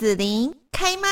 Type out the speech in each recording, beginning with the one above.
子琳开麦。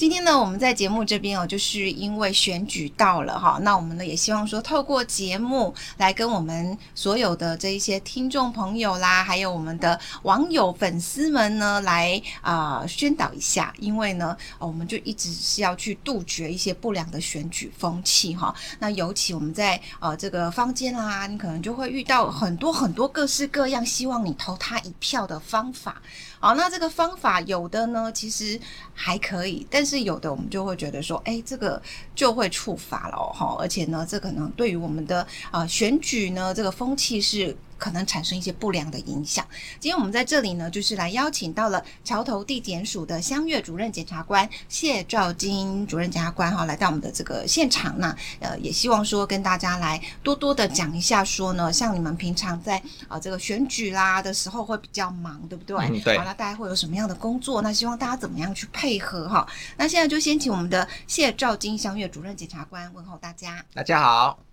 今天呢，我们在节目这边哦，就是因为选举到了哈，那我们呢也希望说，透过节目来跟我们所有的这一些听众朋友啦，还有我们的网友粉丝们呢，来啊、宣导一下，因为呢，我们就一直是要去杜绝一些不良的选举风气哈。那尤其我们在呃这个坊间啦，你可能就会遇到很多很多各式各样希望你投他一票的方法。好，那这个方法有的呢，其实还可以，但是是有的我们就会觉得说，哎，这个就会触发了哦，而且呢，这可能对于我们的啊选举呢，这个风气是。可能产生一些不良的影响。今天我们在这里呢，就是来邀请到了桥头地检署的香月主任检察官谢兆金主任检察官哈，来到我们的这个现场。那呃，也希望说跟大家来多多的讲一下，说呢，像你们平常在啊、呃、这个选举啦的时候会比较忙，对不对？嗯、对。好，那大家会有什么样的工作？那希望大家怎么样去配合哈？那现在就先请我们的谢兆金香月主任检察官问候大家。大家好。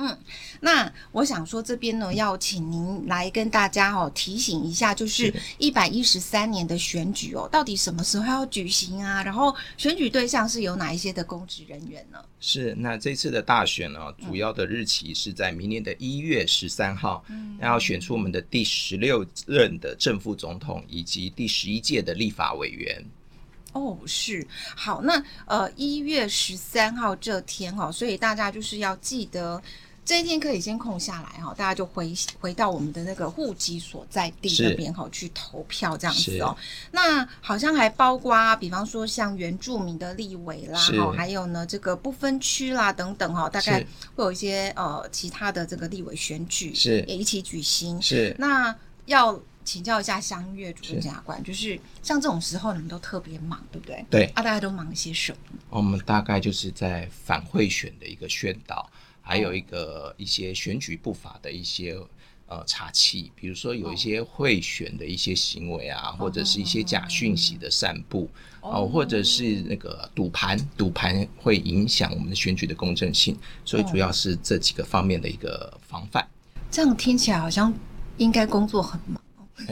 嗯，那我想说这边呢，要请您来跟大家哦提醒一下，就是一百一十三年的选举哦，到底什么时候要举行啊？然后选举对象是有哪一些的公职人员呢？是，那这次的大选呢，主要的日期是在明年的一月十三号，嗯，然后选出我们的第十六任的正副总统以及第十一届的立法委员。哦，是，好，那呃一月十三号这天哦，所以大家就是要记得。这一天可以先空下来哈，大家就回回到我们的那个户籍所在地那边哈去投票这样子哦。那好像还包括，比方说像原住民的立委啦，哈，还有呢这个不分区啦等等哈，大概会有一些呃其他的这个立委选举是也一起举行。是，那要请教一下相月主任检察官，就是像这种时候你们都特别忙，对不对？对啊，大家都忙些什么？我们大概就是在反贿选的一个宣导。还有一个一些选举不法的一些呃查气，比如说有一些贿选的一些行为啊，或者是一些假讯息的散布哦，或者是那个赌盘，赌盘会影响我们的选举的公正性，所以主要是这几个方面的一个防范。这样听起来好像应该工作很忙，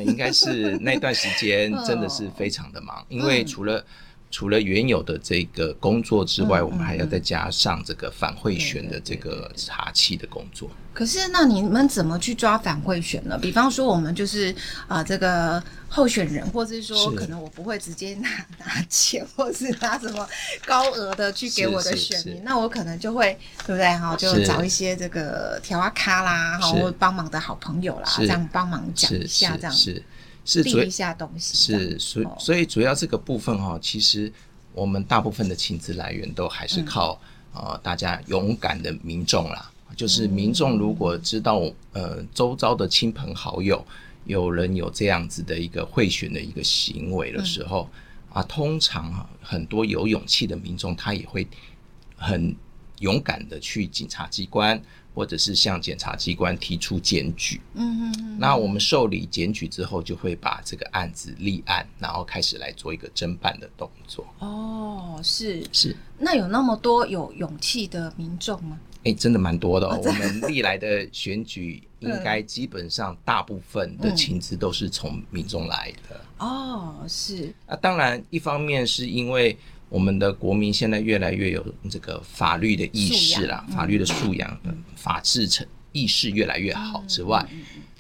应该是那段时间 真的是非常的忙，因为除了。除了原有的这个工作之外，嗯、我们还要再加上这个反贿选的这个查气的工作。可是，那你们怎么去抓反贿选呢？比方说，我们就是啊、呃，这个候选人，或者是说，可能我不会直接拿拿钱，或是拿什么高额的去给我的选民，那我可能就会对不对？哈，就找一些这个条啊咖啦，哈，或帮忙的好朋友啦，这样帮忙讲一下，这样是。是立一下东西，是所以所以主要这个部分哈、哦，其实我们大部分的薪资来源都还是靠、嗯、呃大家勇敢的民众啦，就是民众如果知道呃周遭的亲朋好友有人有这样子的一个贿选的一个行为的时候、嗯、啊，通常很多有勇气的民众他也会很勇敢的去警察机关。或者是向检察机关提出检举，嗯嗯，那我们受理检举之后，就会把这个案子立案，然后开始来做一个侦办的动作。哦，是是，那有那么多有勇气的民众吗？哎、欸，真的蛮多的哦。哦我们历来的选举，应该基本上大部分的情资都是从民众来的。哦，是。那当然，一方面是因为。我们的国民现在越来越有这个法律的意识啦，法律的素养、法治成意识越来越好之外，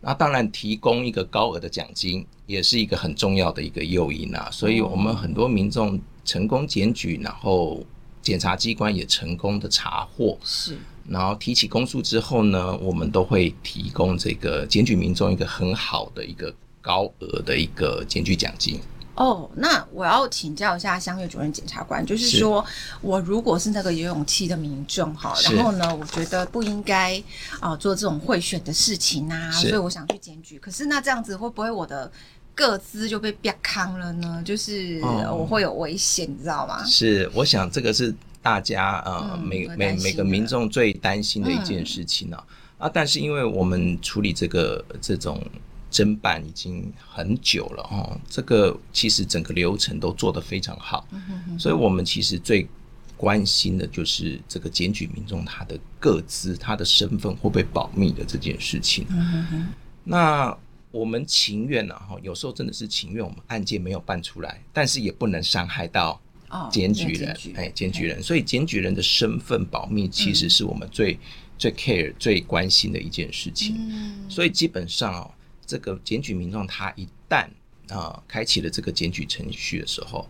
那当然提供一个高额的奖金也是一个很重要的一个诱因啊。所以我们很多民众成功检举，然后检察机关也成功的查获，是，然后提起公诉之后呢，我们都会提供这个检举民众一个很好的一个高额的一个检举奖金。哦，oh, 那我要请教一下香月主任检察官，就是说是我如果是那个有勇气的民众哈，然后呢，我觉得不应该啊、呃、做这种贿选的事情啊，所以我想去检举。可是那这样子会不会我的个资就被曝光了呢？就是我会有危险，你知道吗？是，我想这个是大家呃、嗯、每每每个民众最担心的一件事情啊、嗯、啊！但是因为我们处理这个这种。侦办已经很久了哦，这个其实整个流程都做得非常好，所以我们其实最关心的就是这个检举民众他的个资、他的身份会被保密的这件事情。嗯哼哼。那我们情愿呢？哈，有时候真的是情愿我们案件没有办出来，但是也不能伤害到检举人。哎，检举人，所以检举人的身份保密其实是我们最、嗯、最 care、最关心的一件事情。嗯。所以基本上哦，这个检举民众他一旦啊开启了这个检举程序的时候。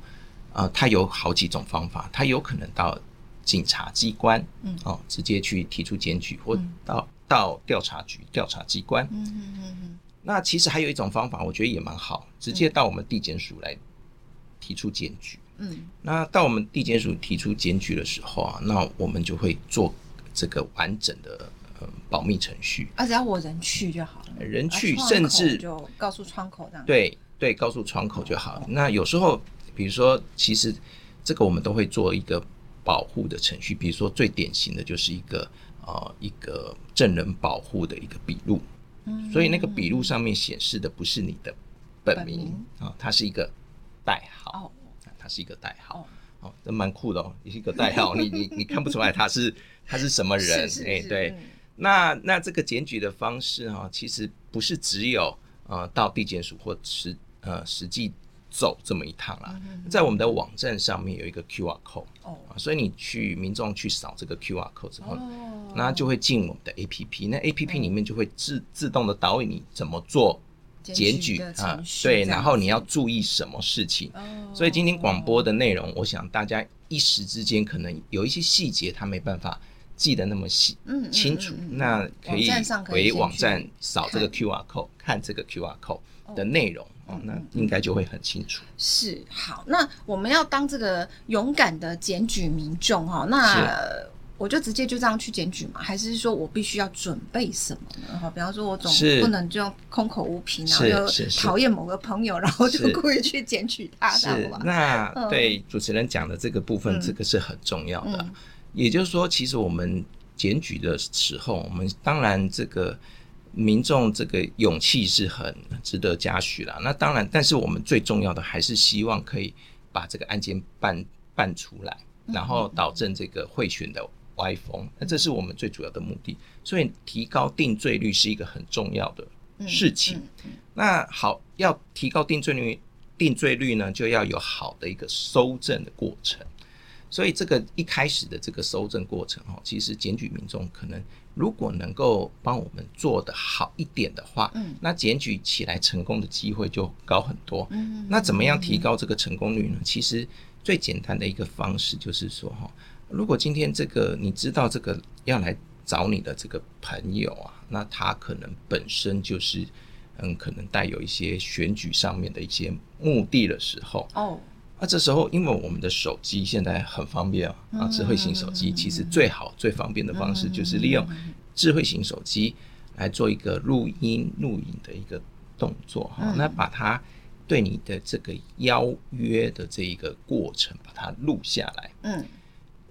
啊，他有好几种方法，他有可能到警察机关，嗯，哦，直接去提出检举，或到、嗯、到调查局、调查机关，嗯嗯嗯嗯。那其实还有一种方法，我觉得也蛮好，直接到我们地检署来提出检举，嗯。那到我们地检署提出检举的时候啊，那我们就会做这个完整的呃保密程序。啊，只要我人去就好了，人去，甚至就告诉窗口这样。对对，告诉窗口就好了。那有时候。比如说，其实这个我们都会做一个保护的程序。比如说，最典型的就是一个呃一个证人保护的一个笔录。嗯，所以那个笔录上面显示的不是你的本名啊，它是一个代号。哦，它是一个代号。哦，这蛮酷的哦，你是一个代号，你你你看不出来他是他是什么 人？哎，对。那那这个检举的方式哈，其实不是只有呃到地检署或实呃实际。走这么一趟啦，在我们的网站上面有一个 QR code，哦，所以你去民众去扫这个 QR code 之后，那就会进我们的 APP，那 APP 里面就会自自动的导引你怎么做检举啊，对，然后你要注意什么事情。所以今天广播的内容，我想大家一时之间可能有一些细节他没办法记得那么细，嗯，清楚，那可以回网站扫这个 QR code，看这个 QR code 的内容。哦，那应该就会很清楚。是，好，那我们要当这个勇敢的检举民众哈，那我就直接就这样去检举嘛？还是说我必须要准备什么呢？哈，比方说我总不能就空口无凭，然后就讨厌某个朋友，然后就故意去检举他，知道吧？那对主持人讲的这个部分，这个是很重要的。也就是说，其实我们检举的时候，我们当然这个。民众这个勇气是很值得嘉许啦。那当然，但是我们最重要的还是希望可以把这个案件办办出来，然后导正这个贿选的歪风。那这是我们最主要的目的。所以提高定罪率是一个很重要的事情。那好，要提高定罪率，定罪率呢，就要有好的一个搜证的过程。所以这个一开始的这个搜证过程哦，其实检举民众可能如果能够帮我们做得好一点的话，嗯，那检举起来成功的机会就高很多。嗯，那怎么样提高这个成功率呢？其实最简单的一个方式就是说哈，如果今天这个你知道这个要来找你的这个朋友啊，那他可能本身就是嗯，可能带有一些选举上面的一些目的的时候哦。那这时候，因为我们的手机现在很方便啊，智慧型手机其实最好最方便的方式就是利用智慧型手机来做一个录音录影的一个动作哈。那把它对你的这个邀约的这一个过程把它录下来。嗯，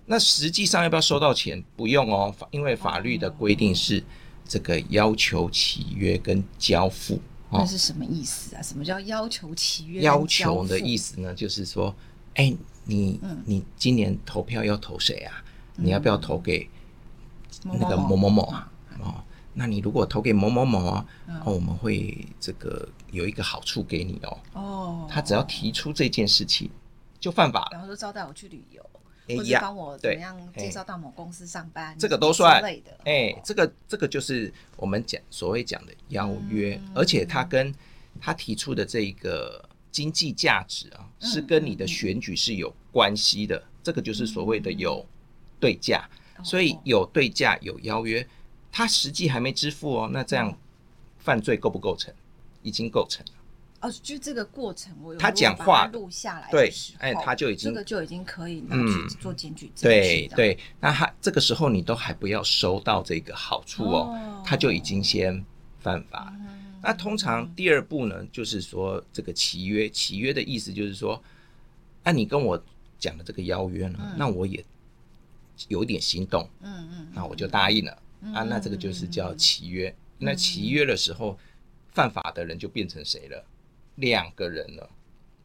那实际上要不要收到钱？不用哦，因为法律的规定是这个要求契约跟交付。那是什么意思啊？什么叫要求契约？要求的意思呢，就是说，哎、欸，你、嗯、你今年投票要投谁啊？嗯、你要不要投给那个某某某啊？哦，那你如果投给某某某啊，嗯、哦，我们会这个有一个好处给你哦。哦，他只要提出这件事情，就犯法了。然后说招待我去旅游。或者帮我怎么样介绍到某公司上班，这个都算。哎，这个这个就是我们讲所谓讲的邀约，而且他跟他提出的这个经济价值啊，是跟你的选举是有关系的。这个就是所谓的有对价，所以有对价有邀约，他实际还没支付哦，那这样犯罪构不构成？已经构成了。哦，就这个过程，我有他讲话录下来，对，哎，他就已经这个就已经可以拿去做检举证。对对，那他这个时候你都还不要收到这个好处哦，哦他就已经先犯法。嗯、那通常第二步呢，就是说这个契约，契约的意思就是说，那、啊、你跟我讲的这个邀约呢，嗯、那我也有点心动，嗯嗯，嗯那我就答应了，嗯、啊，那这个就是叫契约。嗯、那契约的时候，犯法的人就变成谁了？两个人了，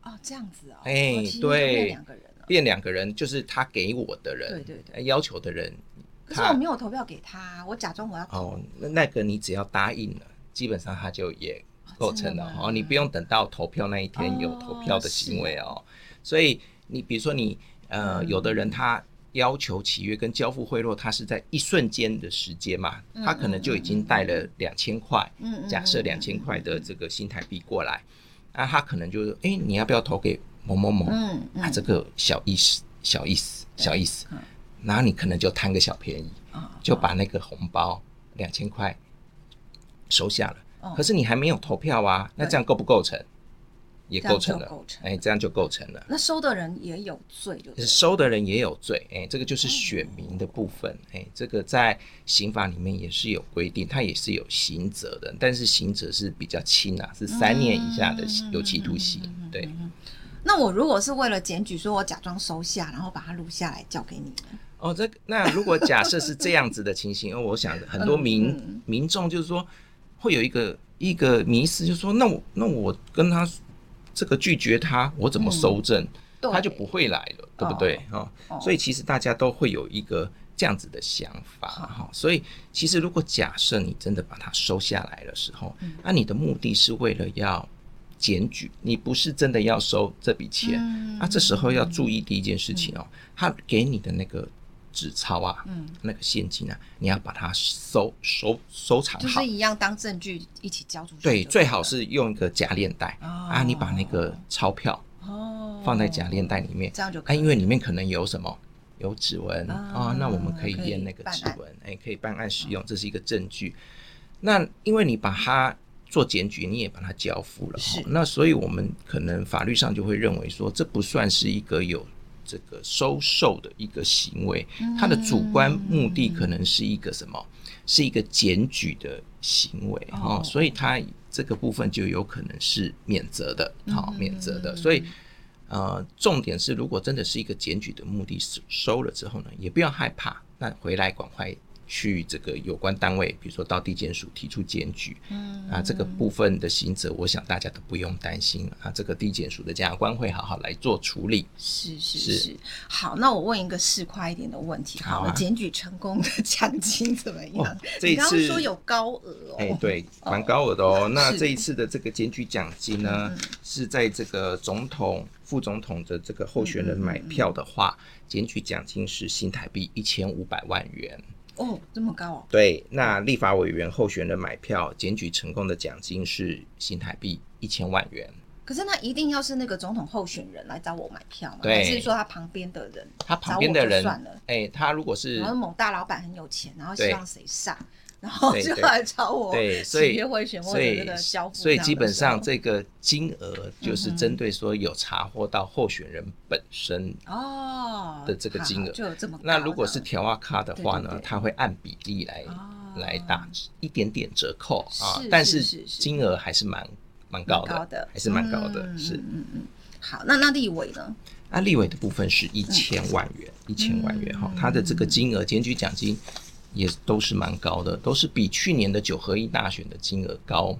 哦，这样子哦，哎，对，两个人了，变两个人，就是他给我的人，对对对，要求的人。可是我没有投票给他，我假装我要投。哦，那那个你只要答应了，基本上他就也构成了哦。你不用等到投票那一天有投票的行为哦。哦所以你比如说你呃，嗯、有的人他要求契约跟交付贿赂，他是在一瞬间的时间嘛，嗯、他可能就已经带了两千块，嗯、假设两千块的这个新台币过来，那、嗯嗯、他可能就是哎，你要不要投给某某某？嗯嗯，啊，这个小意思，小意思，小意思。嗯然后你可能就贪个小便宜，就把那个红包两千块收下了。可是你还没有投票啊，那这样构不构成？也构成了。哎，这样就构成了。那收的人也有罪，就是收的人也有罪。哎，这个就是选民的部分。哎，这个在刑法里面也是有规定，它也是有刑责的，但是刑责是比较轻啊，是三年以下的有期徒刑。对。那我如果是为了检举，说我假装收下，然后把它录下来交给你们。哦，这那如果假设是这样子的情形，因为我想很多民、嗯嗯、民众就是说会有一个一个迷失，就是说那我那我跟他这个拒绝他，我怎么收证？嗯、他就不会来了，对，不对？哈、哦，所以其实大家都会有一个这样子的想法哈。哦、所以其实如果假设你真的把它收下来的时候，嗯、那你的目的是为了要检举，你不是真的要收这笔钱。嗯、那这时候要注意第一件事情哦，嗯、他给你的那个。纸钞啊，嗯，那个现金啊，你要把它收收收藏好，就是一样当证据一起交出去。对，最好是用一个假链袋啊，你把那个钞票哦放在假链袋里面，这样就可以。因为里面可能有什么有指纹啊，那我们可以验那个指纹，哎，可以办案使用，这是一个证据。那因为你把它做检举，你也把它交付了，是那所以我们可能法律上就会认为说，这不算是一个有。这个收受的一个行为，他的主观目的可能是一个什么？是一个检举的行为哦，所以他这个部分就有可能是免责的，好，免责的。所以呃，重点是，如果真的是一个检举的目的，收了之后呢，也不要害怕，那回来赶快。去这个有关单位，比如说到地检署提出检举，嗯啊，这个部分的刑责，我想大家都不用担心啊。这个地检署的检察官会好好来做处理。是是是，是好，那我问一个市侩一点的问题，好，检举成功的奖金怎么样？哦、这一次你刚刚说有高额哦，哎，对，蛮高额的哦。哦那这一次的这个检举奖金呢，是，是在这个总统、副总统的这个候选人买票的话，检举奖金是新台币一千五百万元。哦，这么高哦！对，那立法委员候选人买票检举成功的奖金是新台币一千万元。可是那一定要是那个总统候选人来找我买票吗？对，还是说他旁边的人？他旁边的人算了。哎，他如果是然后某大老板很有钱，然后希望谁上，然后就来找我。对，所以会选或者这个交付。所以基本上这个金额就是针对说有查获到候选人本身哦的这个金额，就有这么。那如果是条啊卡的话呢，他会按比例来来打一点点折扣啊，但是金额还是蛮。蛮高的，还是蛮高的，是嗯嗯。好，那那立委呢？那立委的部分是一千万元，一千万元哈，他的这个金额检举奖金也都是蛮高的，都是比去年的九合一大选的金额高，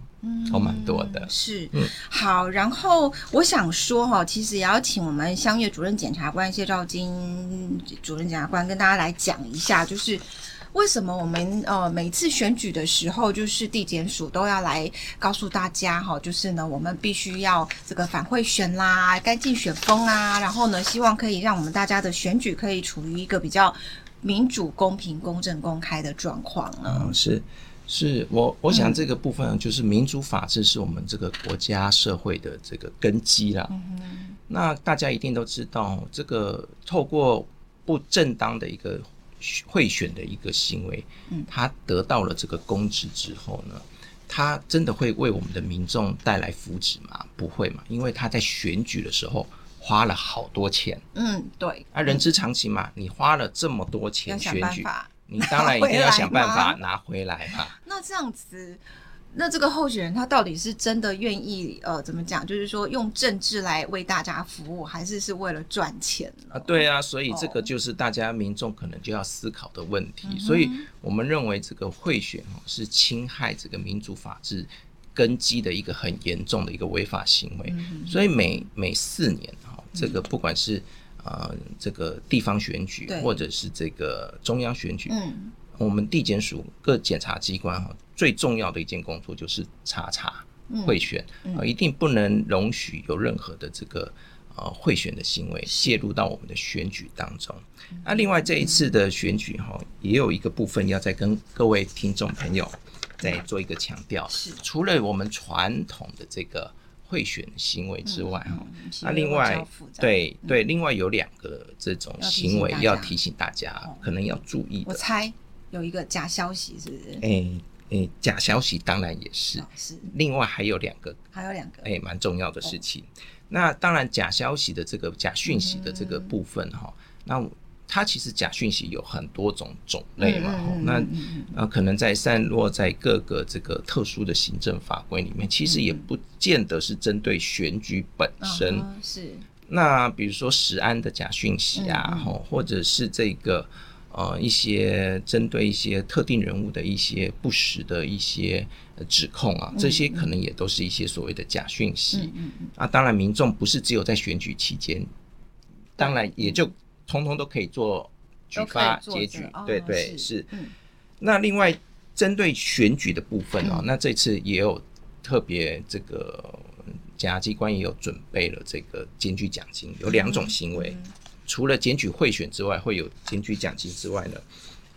都蛮多的。是，嗯，好。然后我想说哈，其实也要请我们乡议主任检察官谢兆金主任检察官跟大家来讲一下，就是。为什么我们呃每次选举的时候，就是地检署都要来告诉大家哈，就是呢，我们必须要这个反贿选啦，干净选风啊，然后呢，希望可以让我们大家的选举可以处于一个比较民主、公平、公正、公开的状况呢？嗯，是，是我我想这个部分就是民主法治是我们这个国家社会的这个根基啦。嗯哼，那大家一定都知道，这个透过不正当的一个。贿选的一个行为，嗯，他得到了这个公职之后呢，他真的会为我们的民众带来福祉吗？不会嘛，因为他在选举的时候花了好多钱，嗯，对，啊，人之常情嘛，你花了这么多钱选举，你当然一定要想办法拿回来嘛。那这样子。那这个候选人他到底是真的愿意呃怎么讲？就是说用政治来为大家服务，还是是为了赚钱啊？对啊，所以这个就是大家民众可能就要思考的问题。哦、所以我们认为这个贿选哦是侵害这个民主法治根基的一个很严重的一个违法行为。嗯、所以每每四年哈，这个不管是呃这个地方选举或者是这个中央选举，嗯，我们地检署各检察机关哈，最重要的一件工作就是查查贿选啊，一定不能容许有任何的这个呃贿选的行为介入到我们的选举当中。那另外这一次的选举哈，也有一个部分要再跟各位听众朋友再做一个强调，是。除了我们传统的这个贿选行为之外哈，那另外对对，另外有两个这种行为要提醒大家，可能要注意。我猜有一个假消息，是不是？哎哎，假消息当然也是，是。另外还有两个，还有两个，哎，蛮重要的事情。那当然，假消息的这个假讯息的这个部分哈，那。它其实假讯息有很多种种类嘛，嗯、那呃可能在散落在各个这个特殊的行政法规里面，其实也不见得是针对选举本身。嗯、是。那比如说食安的假讯息啊，嗯嗯、或者是这个呃一些针对一些特定人物的一些不实的一些指控啊，这些可能也都是一些所谓的假讯息。嗯嗯嗯、啊，当然民众不是只有在选举期间，当然也就。通通都可以做举发检举，哦、对对是。那另外针对选举的部分哦，嗯、那这次也有特别这个检察机关也有准备了这个检举奖金，有两种行为，除了检举贿选之外，会有检举奖金之外呢，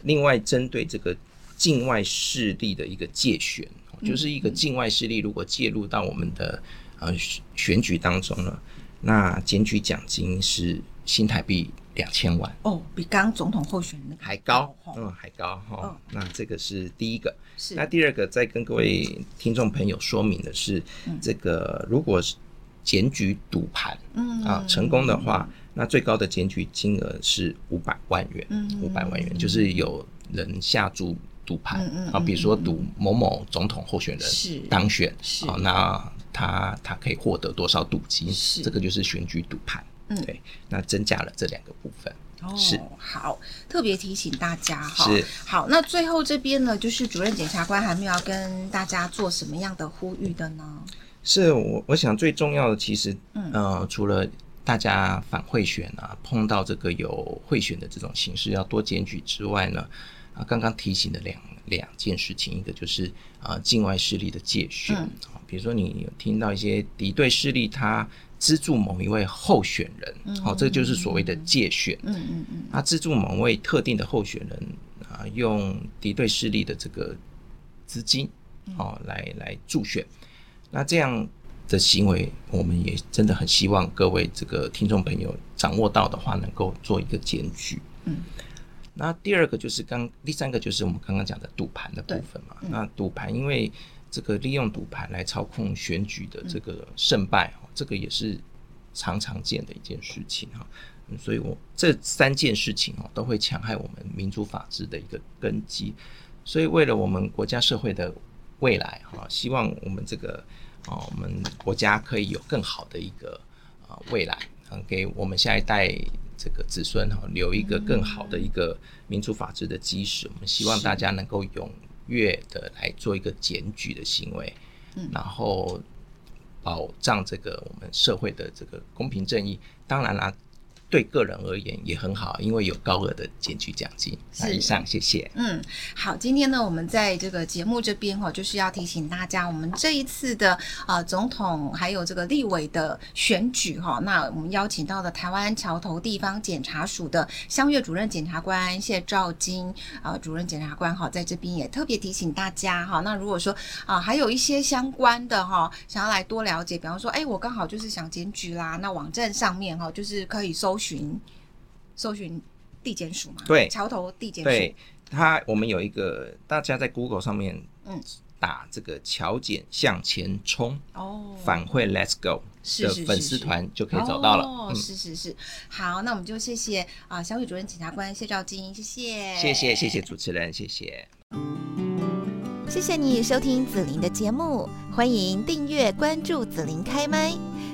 另外针对这个境外势力的一个借选，嗯、就是一个境外势力如果介入到我们的呃选举当中呢，那检举奖金是新台币。两千万哦，比刚刚总统候选人还高，嗯，还高哈。哦、那这个是第一个。是。那第二个，再跟各位听众朋友说明的是，嗯、这个如果是检举赌盘，嗯啊成功的话，嗯、那最高的检举金额是五百万元。嗯，五百万元就是有人下注赌盘，嗯啊，比如说赌某某总统候选人是当选，是啊，那他他可以获得多少赌金？是，这个就是选举赌盘。嗯，对，那增加了这两个部分。哦，是好，特别提醒大家哈。是好，那最后这边呢，就是主任检察官还没有要跟大家做什么样的呼吁的呢？是我我想最重要的，其实嗯、呃，除了大家反贿选啊，碰到这个有贿选的这种形式要多检举之外呢，啊，刚刚提醒的两两件事情，一个就是啊，境外势力的介选，嗯、比如说你有听到一些敌对势力他。资助某一位候选人，好、哦，这就是所谓的借选。嗯嗯嗯。他资助某位特定的候选人啊，用敌对势力的这个资金，哦，来来助选。那这样的行为，我们也真的很希望各位这个听众朋友掌握到的话，能够做一个检举。嗯。那第二个就是刚，第三个就是我们刚刚讲的赌盘的部分嘛。嗯、那赌盘因为这个利用赌盘来操控选举的这个胜败。嗯这个也是常常见的一件事情哈，所以我这三件事情哦都会强害我们民主法治的一个根基，所以为了我们国家社会的未来哈，希望我们这个啊我们国家可以有更好的一个啊未来，给我们下一代这个子孙哈留一个更好的一个民主法治的基石。我们希望大家能够踊跃的来做一个检举的行为，嗯然后。保障这个我们社会的这个公平正义，当然啦。对个人而言也很好，因为有高额的减去奖金。是以上，谢谢。嗯，好，今天呢，我们在这个节目这边哈，就是要提醒大家，我们这一次的啊、呃、总统还有这个立委的选举哈，那我们邀请到的台湾桥头地方检察署的香月主任检察官谢兆金啊、呃，主任检察官哈，在这边也特别提醒大家哈，那如果说啊、呃、还有一些相关的哈，想要来多了解，比方说，哎，我刚好就是想检举啦，那网站上面哈，就是可以搜。寻搜寻地检署嘛？对，桥头地检署。对，他我们有一个，大家在 Google 上面嗯打这个桥检向前冲哦，反馈 Let's Go 的粉丝团就可以找到了。哦，是是是。好，那我们就谢谢啊，小雨主任检察官谢兆金，谢谢，谢谢谢谢主持人，谢谢。谢谢你收听紫琳的节目，欢迎订阅关注紫琳开麦。